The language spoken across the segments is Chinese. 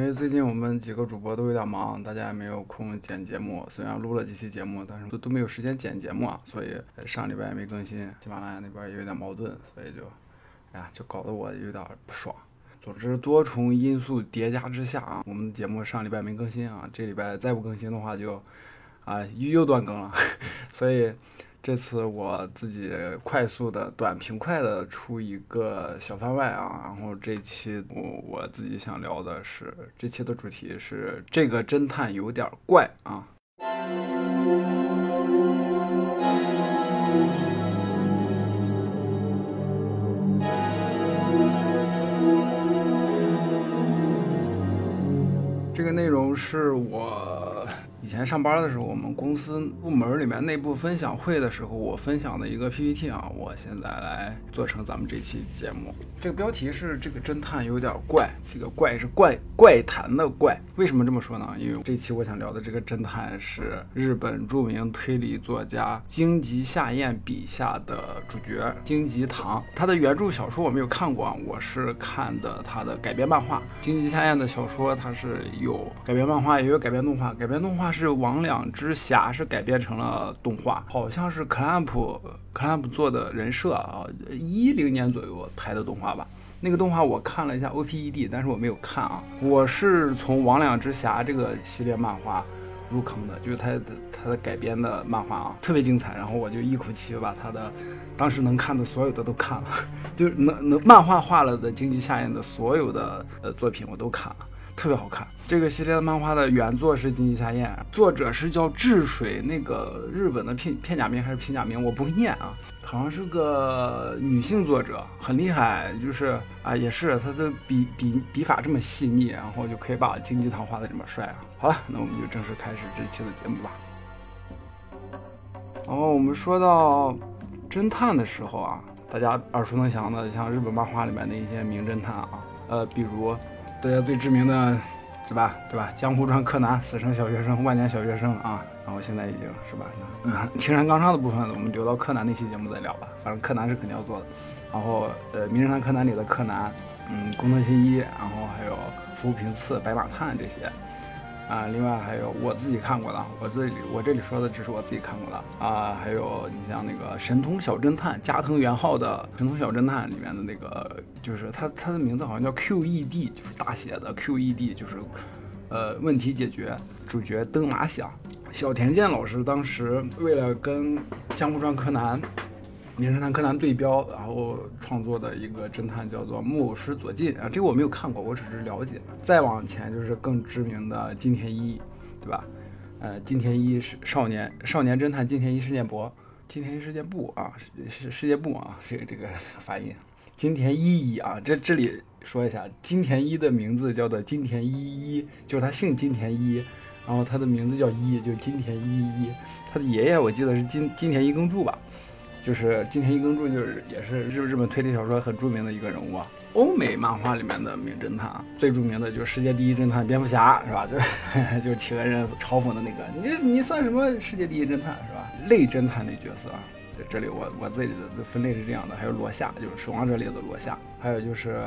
因为最近我们几个主播都有点忙，大家也没有空剪节目。虽然录了几期节目，但是都都没有时间剪节目啊，所以上礼拜也没更新。喜马拉雅那边也有点矛盾，所以就，哎呀，就搞得我有点不爽。总之，多重因素叠加之下啊，我们的节目上礼拜没更新啊，这礼拜再不更新的话就，啊，又又断更了。所以。这次我自己快速的、短平快的出一个小番外啊，然后这期我我自己想聊的是，这期的主题是这个侦探有点怪啊。这个内容是我。以前上班的时候，我们公司部门里面内部分享会的时候，我分享的一个 PPT 啊，我现在来做成咱们这期节目。这个标题是“这个侦探有点怪”，这个“怪”是怪怪谈的“怪”。为什么这么说呢？因为这期我想聊的这个侦探是日本著名推理作家荆棘夏彦笔下的主角荆棘堂。他的原著小说我没有看过，啊，我是看的他的改编漫画。荆棘夏彦的小说它是有改编漫画，也有改编动画。改编动画是。是王两之侠是改编成了动画，好像是 clamp clamp 做的人设啊，一零年左右拍的动画吧。那个动画我看了一下 O P E D，但是我没有看啊。我是从王两之侠这个系列漫画入坑的，就是他的他的改编的漫画啊，特别精彩。然后我就一口气把他的当时能看的所有的都看了，就是能能漫画化了的经济下咽的所有的呃作品我都看了。特别好看，这个系列的漫画的原作是金鸡夏彦，作者是叫治水，那个日本的片片假名还是平假名，我不会念啊，好像是个女性作者，很厉害，就是啊，也是她的笔笔笔法这么细腻，然后就可以把金鸡堂画的这么帅啊。好了，那我们就正式开始这期的节目吧。然后我们说到侦探的时候啊，大家耳熟能详的，像日本漫画里面的一些名侦探啊，呃，比如。大家最知名的，是吧？对吧？江湖传柯南，死神小学生，万年小学生啊。然后现在已经是吧？嗯，青山刚昌的部分，我们留到柯南那期节目再聊吧。反正柯南是肯定要做的。然后，呃，名侦探柯南里的柯南，嗯，工藤新一，然后还有服务平次、白马探这些。啊，另外还有我自己看过的，我这里我这里说的只是我自己看过的啊，还有你像那个《神通小侦探》加藤元浩的《神通小侦探》里面的那个，就是他他的名字好像叫 QED，就是大写的 QED，就是呃问题解决，主角登马响，小田健老师当时为了跟《江户川柯南》。名侦探柯南对标，然后创作的一个侦探叫做木偶师佐进啊，这个我没有看过，我只是了解。再往前就是更知名的金田一，对吧？呃，金田一是少年少年侦探金田一事件簿，金田一事件簿啊，是世界部啊，这个这个发音，金田一一啊，这这里说一下，金田一的名字叫做金田一一，就是他姓金田一，然后他的名字叫一，就金田一一，他的爷爷我记得是金金田一耕助吧。就是金田一耕助，就是也是日日本推理小说很著名的一个人物啊。欧美漫画里面的名侦探，最著名的就是世界第一侦探蝙蝠侠，是吧？就是就是企鹅人嘲讽的那个，你这你算什么世界第一侦探，是吧？类侦探的角色啊。这里我我这里的分类是这样的，还有罗夏，就是守望者里的罗夏，还有就是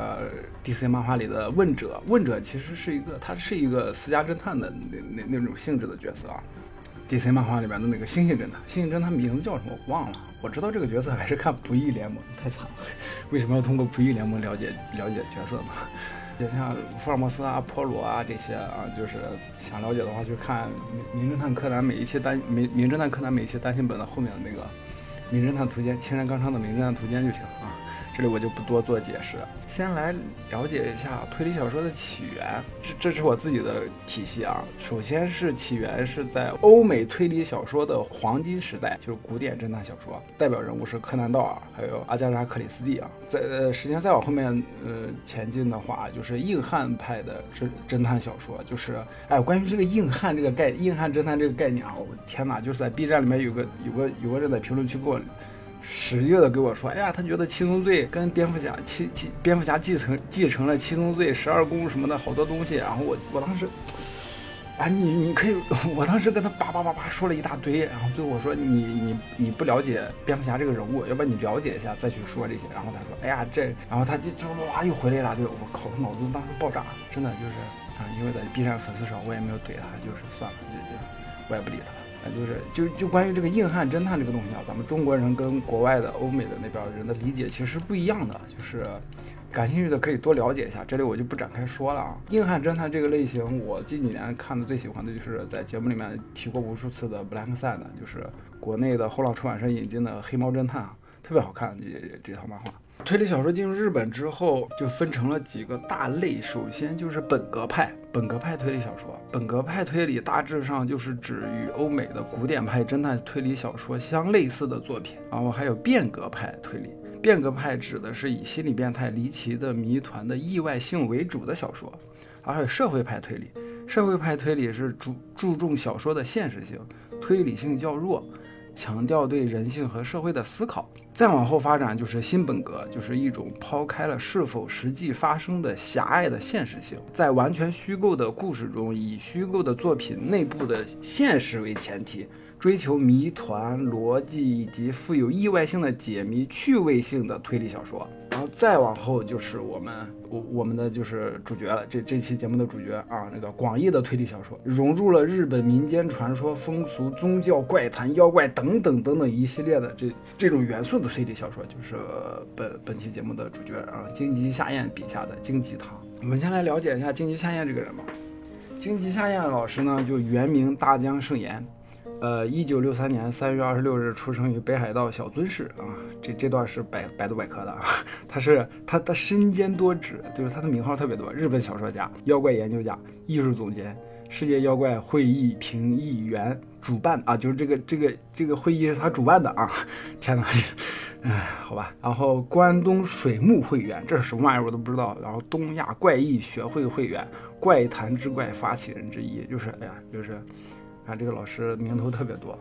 DC 漫画里的问者，问者其实是一个，他是一个私家侦探的那那那种性质的角色啊。DC 漫画里边的那个星星侦探，星星侦探名字叫什么我忘了。我知道这个角色还是看《不义联盟》，太惨了。为什么要通过《不义联盟》了解了解角色呢？也像福尔摩斯啊、波罗啊这些啊，就是想了解的话，就看《名名侦探柯南》每一期单《名名侦探柯南》每一期单行本的后面的那个《名侦探图鉴》，青山刚昌的《名侦探图鉴》就行啊。这里我就不多做解释，先来了解一下推理小说的起源。这这是我自己的体系啊。首先是起源是在欧美推理小说的黄金时代，就是古典侦探小说，代表人物是柯南道尔，还有阿加莎克里斯蒂啊。在呃时间再往后面呃前进的话，就是硬汉派的侦侦探小说，就是哎，关于这个硬汉这个概硬汉侦探这个概念啊，我天哪，就是在 B 站里面有个有个有个人在评论区给我。使劲的跟我说，哎呀，他觉得七宗罪跟蝙蝠侠七七蝙蝠侠继承继承了七宗罪十二宫什么的好多东西，然后我我当时，啊，你你可以，我当时跟他叭叭叭叭说了一大堆，然后最后我说你你你不了解蝙蝠侠这个人物，要不然你了解一下再去说这些，然后他说，哎呀这，然后他就就哇又回了一大堆，我靠，脑子当时爆炸，真的就是啊，因为在 B 站粉丝少，我也没有怼他，就是算了，就就我也不理他了。啊，就是就就关于这个硬汉侦探这个东西啊，咱们中国人跟国外的欧美的那边人的理解其实不一样的，就是感兴趣的可以多了解一下，这里我就不展开说了啊。硬汉侦探这个类型，我近几年看的最喜欢的就是在节目里面提过无数次的《Black Side》，就是国内的后浪出版社引进的黑猫侦探，特别好看这这套漫画。推理小说进入日本之后，就分成了几个大类。首先就是本格派，本格派推理小说。本格派推理大致上就是指与欧美的古典派侦探推理小说相类似的作品。然后还有变革派推理，变革派指的是以心理变态、离奇的谜团的意外性为主的小说。还有社会派推理，社会派推理是注注重小说的现实性，推理性较弱。强调对人性和社会的思考，再往后发展就是新本格，就是一种抛开了是否实际发生的狭隘的现实性，在完全虚构的故事中，以虚构的作品内部的现实为前提，追求谜团逻辑以及富有意外性的解谜趣味性的推理小说。然后再往后就是我们我我们的就是主角了，这这期节目的主角啊，那个广义的推理小说，融入了日本民间传说、风俗、宗教、怪谈、妖怪等等等等一系列的这这种元素的推理小说，就是本本期节目的主角啊，荆棘夏彦笔下的荆棘堂。我们先来了解一下荆棘夏彦这个人吧。荆棘夏彦老师呢，就原名大江胜言。呃，一九六三年三月二十六日出生于北海道小樽市啊，这这段是百百度百科的啊。他是他他身兼多职，就是他的名号特别多：日本小说家、妖怪研究家、艺术总监、世界妖怪会议评议员、主办啊，就是这个这个这个会议是他主办的啊。天哪，哎，好吧。然后关东水木会员，这是什么玩意儿我都不知道。然后东亚怪异学会会员、怪谈之怪发起人之一，就是哎呀，就是。看这个老师名头特别多，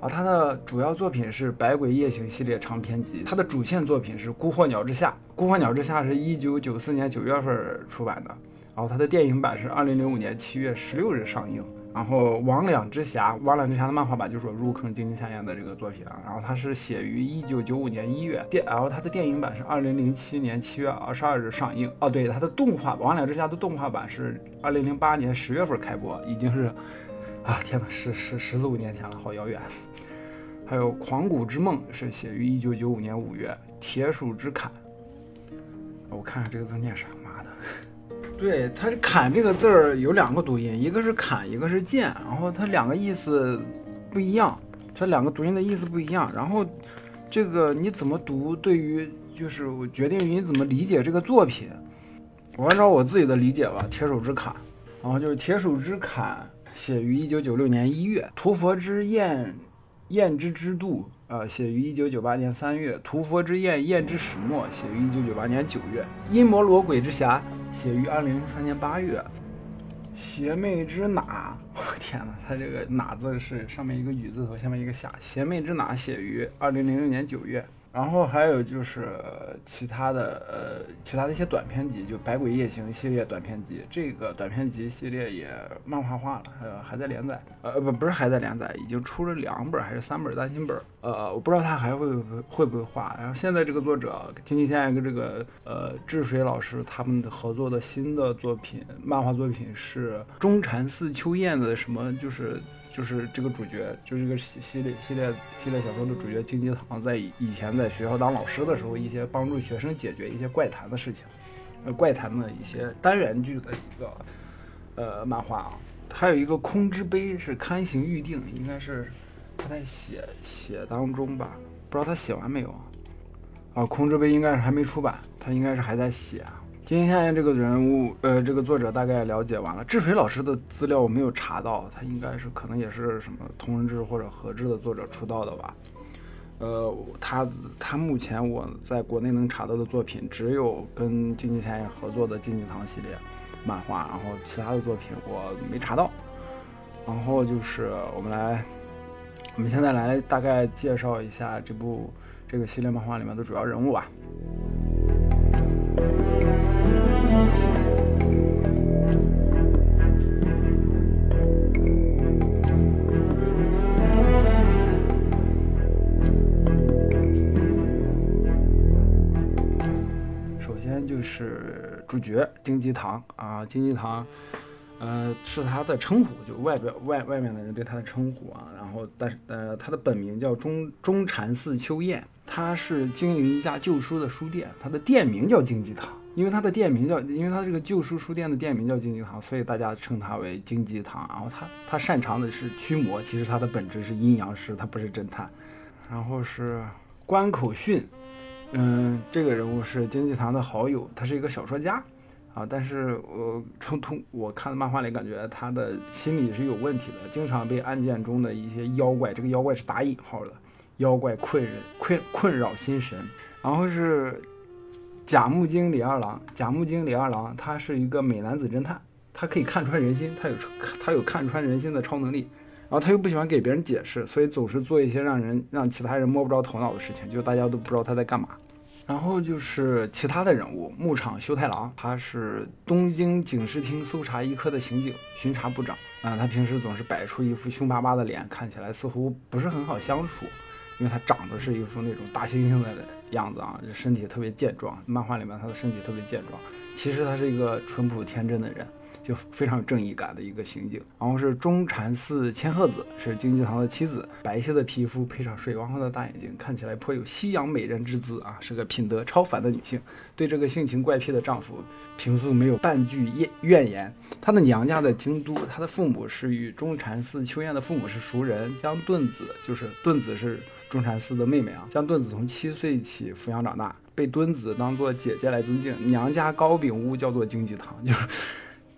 啊，他的主要作品是《百鬼夜行》系列长篇集，他的主线作品是《孤火鸟之下》，《孤火鸟之下》是一九九四年九月份出版的，然后他的电影版是二零零五年七月十六日上映，然后《魍魉之匣》，《魍魉之匣》的漫画版就是我入坑金鸡夏彦的这个作品啊，然后他是写于一九九五年一月，电，然后他的电影版是二零零七年七月二十二日上映，哦，对，他的动画《魍魉之匣》的动画版是二零零八年十月份开播，已经是。啊天哪，是是十四五年前了，好遥远。还有《狂骨之梦》是写于一九九五年五月，《铁鼠之砍》。我看看这个字念啥？妈的，对，它是“砍”这个字儿有两个读音，一个是“砍”，一个是“剑”，然后它两个意思不一样，它两个读音的意思不一样。然后这个你怎么读，对于就是我决定于你怎么理解这个作品。我按照我自己的理解吧，《铁鼠之砍》，然后就是《铁鼠之砍》。写于一九九六年一月，《屠佛之宴》宴之之度，呃，写于一九九八年三月，《屠佛之宴》宴之始末，写于一九九八年九月，《阴魔罗鬼之侠》写于二零零三年八月，《邪魅之哪》，我天哪，他这个“哪”字是上面一个雨字头，下面一个下，《邪魅之哪》写于二零零六年九月。然后还有就是其他的呃，其他的一些短篇集，就《百鬼夜行》系列短篇集，这个短篇集系列也漫画化了，呃，还在连载，呃，不，不是还在连载，已经出了两本还是三本单行本，呃，我不知道他还会会不会画。然后现在这个作者金济线跟这个呃治水老师他们合作的新的作品，漫画作品是中禅寺秋彦的什么，就是。就是这个主角，就是这个系系列系列系列小说的主角金吉堂，在以前在学校当老师的时候，一些帮助学生解决一些怪谈的事情，呃，怪谈的一些单元剧的一个呃漫画啊。还有一个空之杯是刊行预定，应该是他在写写当中吧，不知道他写完没有啊？啊，空之杯应该是还没出版，他应该是还在写。星夏彦这个人物，呃，这个作者大概了解完了。治水老师的资料我没有查到，他应该是可能也是什么同人志或者合志的作者出道的吧。呃，他他目前我在国内能查到的作品，只有跟金星夏彦合作的《金济堂》系列漫画，然后其他的作品我没查到。然后就是我们来，我们现在来大概介绍一下这部这个系列漫画里面的主要人物吧。是主角金鸡堂啊，金鸡堂，呃，是他的称呼，就外表外外面的人对他的称呼啊。然后，但是呃，他的本名叫中中禅寺秋彦，他是经营一家旧书的书店，他的店名叫经济堂。因为他的店名叫，因为他这个旧书书店的店名叫经济堂，所以大家称他为经济堂。然后他他擅长的是驱魔，其实他的本质是阴阳师，他不是侦探。然后是关口训，嗯，这个人物是经济堂的好友，他是一个小说家啊。但是我从通我看的漫画里感觉他的心理是有问题的，经常被案件中的一些妖怪，这个妖怪是打引号的妖怪困人困困扰心神。然后是。甲木精李二郎，甲木精李二郎，他是一个美男子侦探，他可以看穿人心，他有他有看穿人心的超能力，然后他又不喜欢给别人解释，所以总是做一些让人让其他人摸不着头脑的事情，就大家都不知道他在干嘛。然后就是其他的人物，牧场修太郎，他是东京警视厅搜查一科的刑警巡查部长啊，他平时总是摆出一副凶巴巴的脸，看起来似乎不是很好相处。因为他长得是一副那种大猩猩的样子啊，身体特别健壮。漫画里面他的身体特别健壮，其实他是一个淳朴天真的人，就非常有正义感的一个刑警。然后是中禅寺千鹤子，是经济堂的妻子，白皙的皮肤配上水汪汪的大眼睛，看起来颇有西洋美人之姿啊，是个品德超凡的女性。对这个性情怪癖的丈夫，平素没有半句怨怨言。她的娘家在京都，她的父母是与中禅寺秋彦的父母是熟人，将盾子就是盾子是。中禅寺的妹妹啊，将盾子从七岁起抚养长大，被墩子当做姐姐来尊敬。娘家高饼屋叫做经济堂，就是，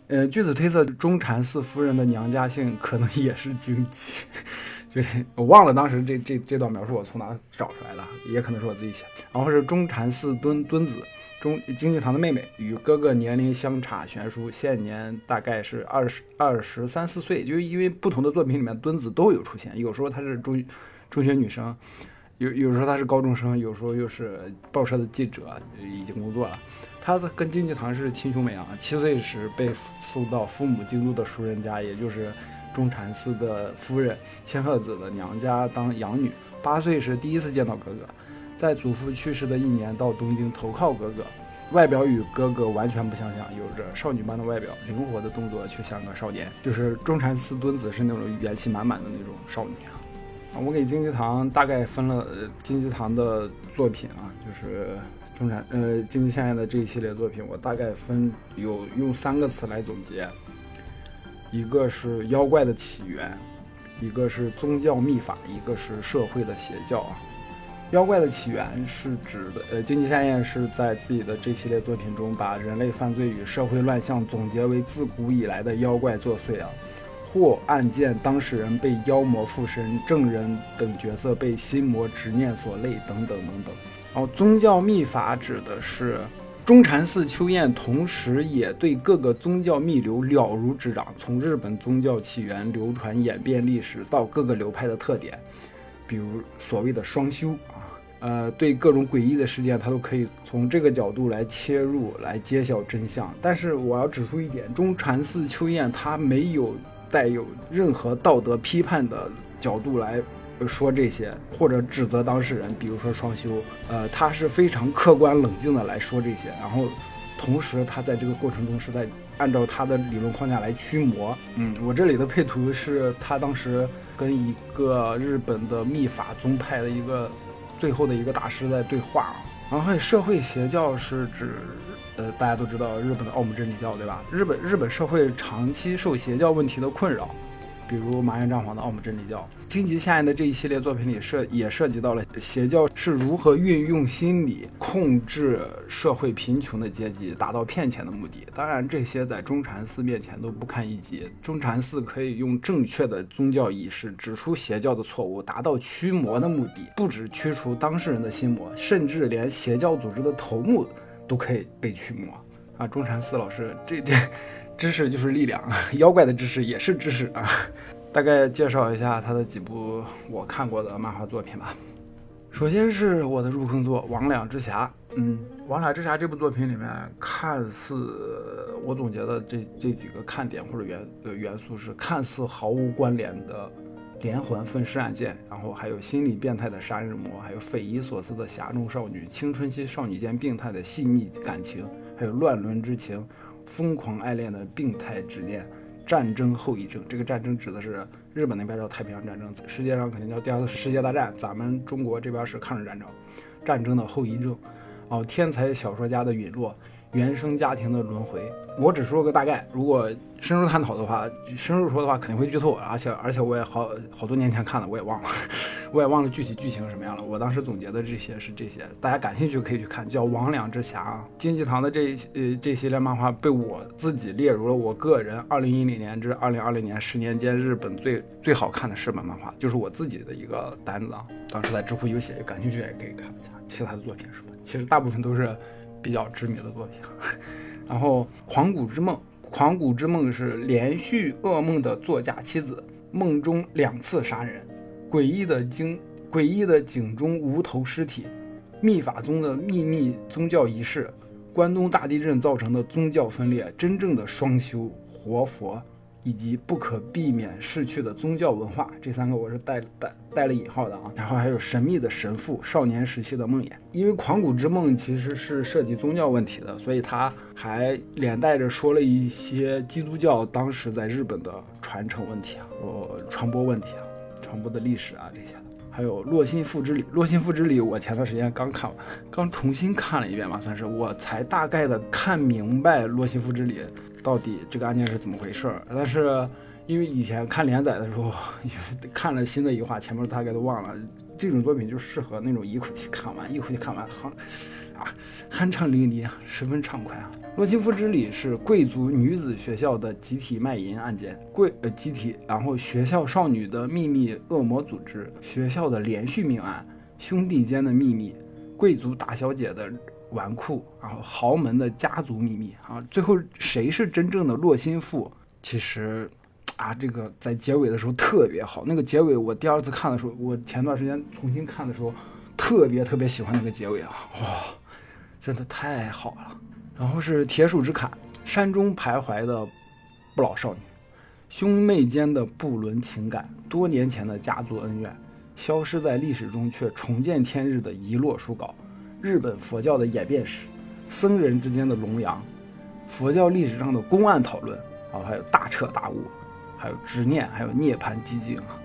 呃，据此推测，中禅寺夫人的娘家姓可能也是经济。就是我忘了当时这这这段描述我从哪找出来的，也可能是我自己写。然后是中禅寺墩墩子，中经济堂的妹妹，与哥哥年龄相差悬殊，现年大概是二十二十三四岁。就因为不同的作品里面墩子都有出现，有时候她是中。中学女生，有有时候她是高中生，有时候又是报社的记者，已经工作了。她跟经济堂是亲兄妹啊。七岁时被送到父母京都的熟人家，也就是中禅寺的夫人千鹤子的娘家当养女。八岁时第一次见到哥哥，在祖父去世的一年到东京投靠哥哥。外表与哥哥完全不相像，有着少女般的外表，灵活的动作却像个少年。就是中禅寺墩子是那种元气满满的那种少女啊。我给金济堂大概分了金济堂的作品啊，就是中产呃经济现在的这一系列作品，我大概分有用三个词来总结，一个是妖怪的起源，一个是宗教秘法，一个是社会的邪教啊。妖怪的起源是指的呃经济夏彦是在自己的这系列作品中把人类犯罪与社会乱象总结为自古以来的妖怪作祟啊。或案件当事人被妖魔附身，证人等角色被心魔执念所累，等等等等。然后宗教秘法指的是中禅寺秋彦，同时也对各个宗教秘流了如指掌，从日本宗教起源、流传、演变历史到各个流派的特点，比如所谓的双修啊，呃，对各种诡异的事件，他都可以从这个角度来切入，来揭晓真相。但是我要指出一点，中禅寺秋彦他没有。带有任何道德批判的角度来说这些，或者指责当事人，比如说双休，呃，他是非常客观冷静的来说这些，然后同时他在这个过程中是在按照他的理论框架来驱魔。嗯，我这里的配图是他当时跟一个日本的秘法宗派的一个最后的一个大师在对话啊，然后还有社会邪教是指。呃，大家都知道日本的奥姆真理教，对吧？日本日本社会长期受邪教问题的困扰，比如麻原彰晃的奥姆真理教。荆棘夏彦的这一系列作品里涉也涉及到了邪教是如何运用心理控制社会贫穷的阶级，达到骗钱的目的。当然，这些在中禅寺面前都不堪一击。中禅寺可以用正确的宗教仪式指出邪教的错误，达到驱魔的目的。不止驱除当事人的心魔，甚至连邪教组织的头目。都可以被驱魔啊！中禅寺老师，这这知识就是力量，妖怪的知识也是知识啊！大概介绍一下他的几部我看过的漫画作品吧。首先是我的入坑作《魍魉之匣》。嗯，《魍魉之匣》这部作品里面，看似我总结的这这几个看点或者元元素是看似毫无关联的。连环分尸案件，然后还有心理变态的杀人魔，还有匪夷所思的侠中少女，青春期少女间病态的细腻感情，还有乱伦之情，疯狂爱恋的病态执念，战争后遗症。这个战争指的是日本那边叫太平洋战争，世界上肯定叫第二次世界大战，咱们中国这边是抗日战争，战争的后遗症。哦，天才小说家的陨落。原生家庭的轮回，我只说个大概。如果深入探讨的话，深入说的话肯定会剧透，而且而且我也好好多年前看了，我也忘了，我也忘了具体剧情什么样了。我当时总结的这些是这些，大家感兴趣可以去看，叫《魍魉之匣》。金济堂的这呃这系列漫画被我自己列入了我个人二零一零年至二零二零年十年间日本最最好看的日本漫画，就是我自己的一个单子啊。当时在知乎有写，感兴趣也可以看一下其他的作品什么。其实大部分都是。比较知名的作品，然后《狂骨之梦》，《狂骨之梦》是连续噩梦的作家妻子，梦中两次杀人，诡异的井，诡异的井中无头尸体，秘法宗的秘密宗教仪式，关东大地震造成的宗教分裂，真正的双修活佛。以及不可避免逝去的宗教文化，这三个我是带带带了引号的啊。然后还有神秘的神父，少年时期的梦魇。因为《狂骨之梦》其实是涉及宗教问题的，所以他还连带着说了一些基督教当时在日本的传承问题啊，呃，传播问题啊，传播的历史啊这些的。还有《洛心赋之礼》，《洛心赋之礼》我前段时间刚看完，刚重新看了一遍嘛，算是我才大概的看明白《洛心赋之礼》。到底这个案件是怎么回事儿？但是因为以前看连载的时候，因为看了新的一话，前面大概都忘了。这种作品就适合那种一口气看完，一口气看完，好啊，酣畅淋漓啊，十分畅快啊。洛奇夫之礼是贵族女子学校的集体卖淫案件，贵呃集体，然后学校少女的秘密恶魔组织，学校的连续命案，兄弟间的秘密，贵族大小姐的。纨绔，然后豪门的家族秘密啊，最后谁是真正的洛心腹？其实，啊，这个在结尾的时候特别好。那个结尾我第二次看的时候，我前段时间重新看的时候，特别特别喜欢那个结尾啊，哇，真的太好了。然后是铁树之坎，山中徘徊的不老少女，兄妹间的不伦情感，多年前的家族恩怨，消失在历史中却重见天日的遗落书稿。日本佛教的演变史，僧人之间的龙阳，佛教历史上的公案讨论，然后还有大彻大悟，还有执念，还有涅槃寂静啊！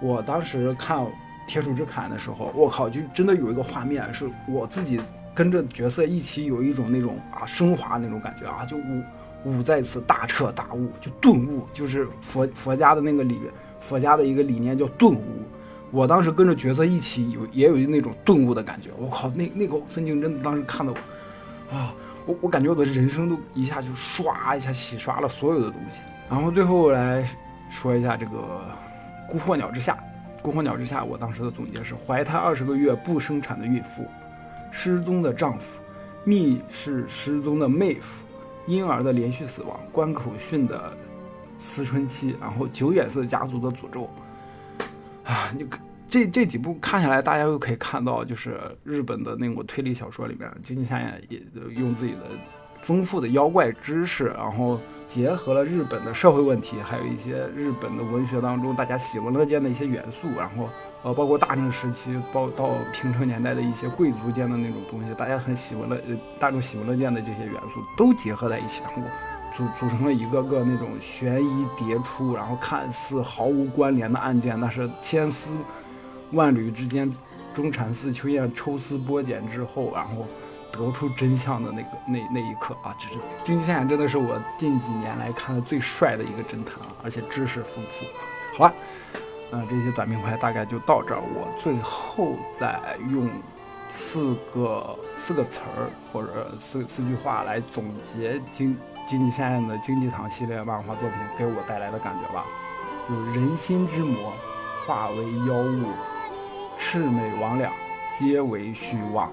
我当时看《铁杵之坎》的时候，我靠，就真的有一个画面，是我自己跟着角色一起有一种那种啊升华那种感觉啊，就悟悟在此大彻大悟，就顿悟，就是佛佛家的那个理，佛家的一个理念叫顿悟。我当时跟着角色一起有也有那种顿悟的感觉，我靠，那那个分镜真的当时看的我，啊，我我感觉我的人生都一下就刷一下洗刷了所有的东西。然后最后来说一下这个《孤火鸟之下》，《孤火鸟之下》，我当时的总结是：怀胎二十个月不生产的孕妇，失踪的丈夫，密室失踪的妹夫，婴儿的连续死亡，关口训的思春期，然后九眼色家族的诅咒。啊，你这这几部看下来，大家又可以看到，就是日本的那种推理小说里面，金井夏彦也用自己的丰富的妖怪知识，然后结合了日本的社会问题，还有一些日本的文学当中大家喜闻乐见的一些元素，然后呃，包括大正时期，包到平成年代的一些贵族间的那种东西，大家很喜闻乐，呃，大众喜闻乐见的这些元素都结合在一起，然后。组组成了一个个那种悬疑迭出，然后看似毫无关联的案件，那是千丝万缕之间，中产寺秋彦抽丝剥茧之后，然后得出真相的那个那那一刻啊，这是金济山真的是我近几年来看的最帅的一个侦探啊，而且知识丰富。好了，嗯，这些短平快大概就到这儿，我最后再用四个四个词儿或者四四句话来总结金。金济现的经济堂系列漫画作品给我带来的感觉吧，有人心之魔化为妖物，魑魅魍魉皆为虚妄。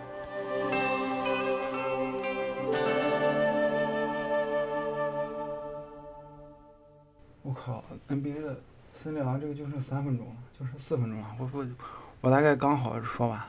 私聊这个就剩三分钟了，就剩四分钟了，我我我大概刚好说完。